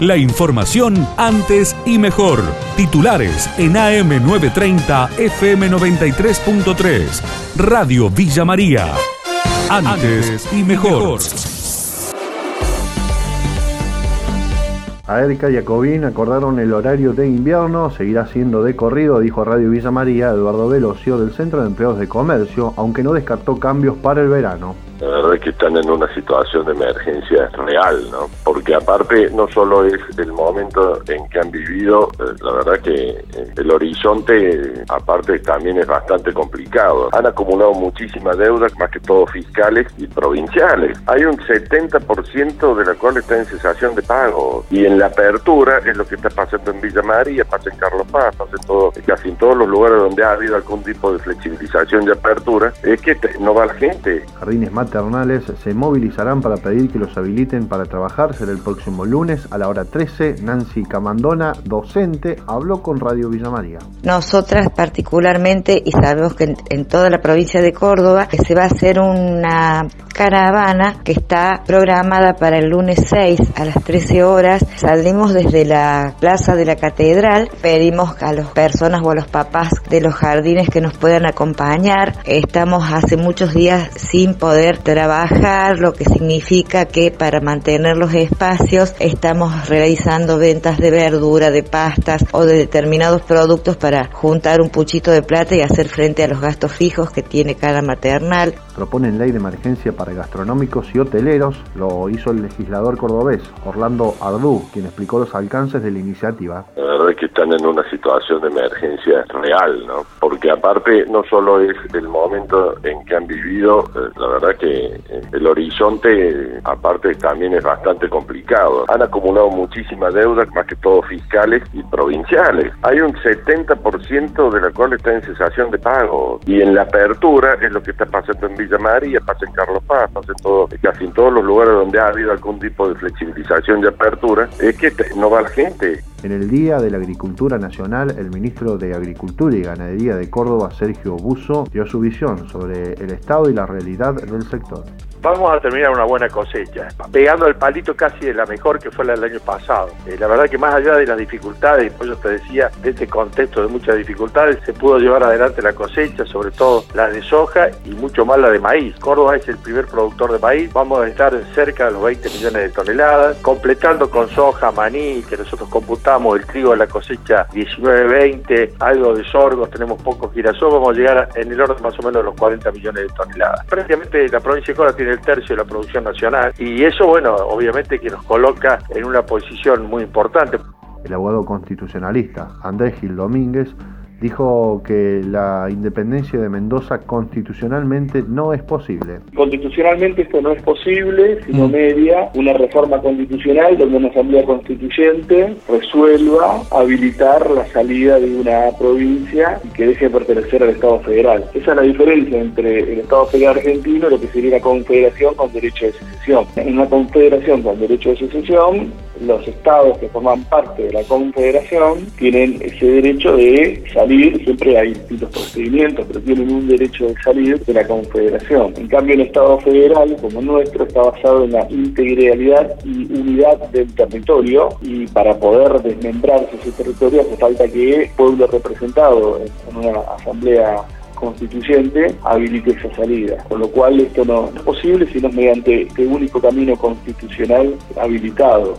La información antes y mejor. Titulares en AM930 FM93.3. Radio Villa María. Antes y mejor. A Erika y Jacobín acordaron el horario de invierno, seguirá siendo de corrido, dijo Radio Villa María Eduardo Velocio del Centro de Empleados de Comercio, aunque no descartó cambios para el verano. La verdad es que están en una situación de emergencia real, ¿no? Porque aparte no solo es el momento en que han vivido, eh, la verdad que eh, el horizonte aparte también es bastante complicado. Han acumulado muchísimas deudas, más que todo fiscales y provinciales. Hay un 70% de la cual está en cesación de pago. Y en la apertura es lo que está pasando en Villa María, pasa en Carlos Paz, pasa en todo, casi en todos los lugares donde ha habido algún tipo de flexibilización y apertura, es que no va la gente. Jardines maternales se movilizarán para pedir que los habiliten para trabajar. Será el próximo lunes a la hora 13. Nancy Camandona, docente, habló con Radio Villa María. Nosotras particularmente, y sabemos que en, toda la provincia de Córdoba, se va a hacer una caravana que está programada para el lunes 6 a las 13 horas. Saldremos desde la plaza de la catedral, pedimos a las personas o a los papás de los jardines que nos puedan acompañar. Estamos hace muchos días sin poder trabajar, lo que significa que para mantener los espacios estamos realizando ventas de verdura, de pastas o de determinados productos para juntar un puchito de plata y hacer frente a los gastos fijos que tiene cada maternal. Proponen ley de emergencia para gastronómicos y hoteleros, lo hizo el legislador cordobés Orlando Ardú, quien explicó los alcances de la iniciativa. La verdad es que están en una situación de emergencia real, ¿no? Porque aparte no solo es el momento en que han vivido, eh, la verdad que eh, el horizonte aparte también es bastante complicado. Han acumulado muchísimas deudas, más que todo fiscales y provinciales. Hay un 70% de la cual está en cesación de pago. Y en la apertura es lo que está pasando en Villa María, pasa en Carlos Paz, pasa todo, casi en todos los lugares donde ha habido algún tipo de flexibilización y apertura, es que no va la gente. En el Día de la Agricultura Nacional, el ministro de Agricultura y Ganadería de Córdoba, Sergio Buzo, dio su visión sobre el estado y la realidad del sector. Vamos a terminar una buena cosecha, pegando el palito casi de la mejor que fue la del año pasado. Eh, la verdad que más allá de las dificultades, por eso te decía, de este contexto de muchas dificultades, se pudo llevar adelante la cosecha, sobre todo la de soja y mucho más la de maíz. Córdoba es el primer productor de maíz, vamos a estar cerca de los 20 millones de toneladas, completando con soja, maní, que nosotros computamos el trigo de la cosecha 19-20, algo de sorgos, tenemos poco girasol, vamos a llegar en el orden más o menos de los 40 millones de toneladas. Prácticamente la provincia de Córdoba tiene el tercio de la producción nacional y eso, bueno, obviamente que nos coloca en una posición muy importante. El abogado constitucionalista Andrés Gil Domínguez dijo que la independencia de Mendoza constitucionalmente no es posible. Constitucionalmente esto no es posible, sino media una reforma constitucional donde una asamblea constituyente resuelva habilitar la salida de una provincia y que deje de pertenecer al Estado federal. Esa es la diferencia entre el Estado federal argentino y lo que sería la confederación con derecho de secesión. En una confederación con derecho de secesión, los estados que forman parte de la confederación tienen ese derecho de salir, siempre hay distintos procedimientos, pero tienen un derecho de salir de la confederación. En cambio, el Estado federal, como nuestro, está basado en la integralidad y unidad del territorio y para poder desmembrarse ese territorio hace falta que el pueblo representado en una asamblea constituyente habilite esa salida. Con lo cual esto no es posible sino mediante este único camino constitucional habilitado.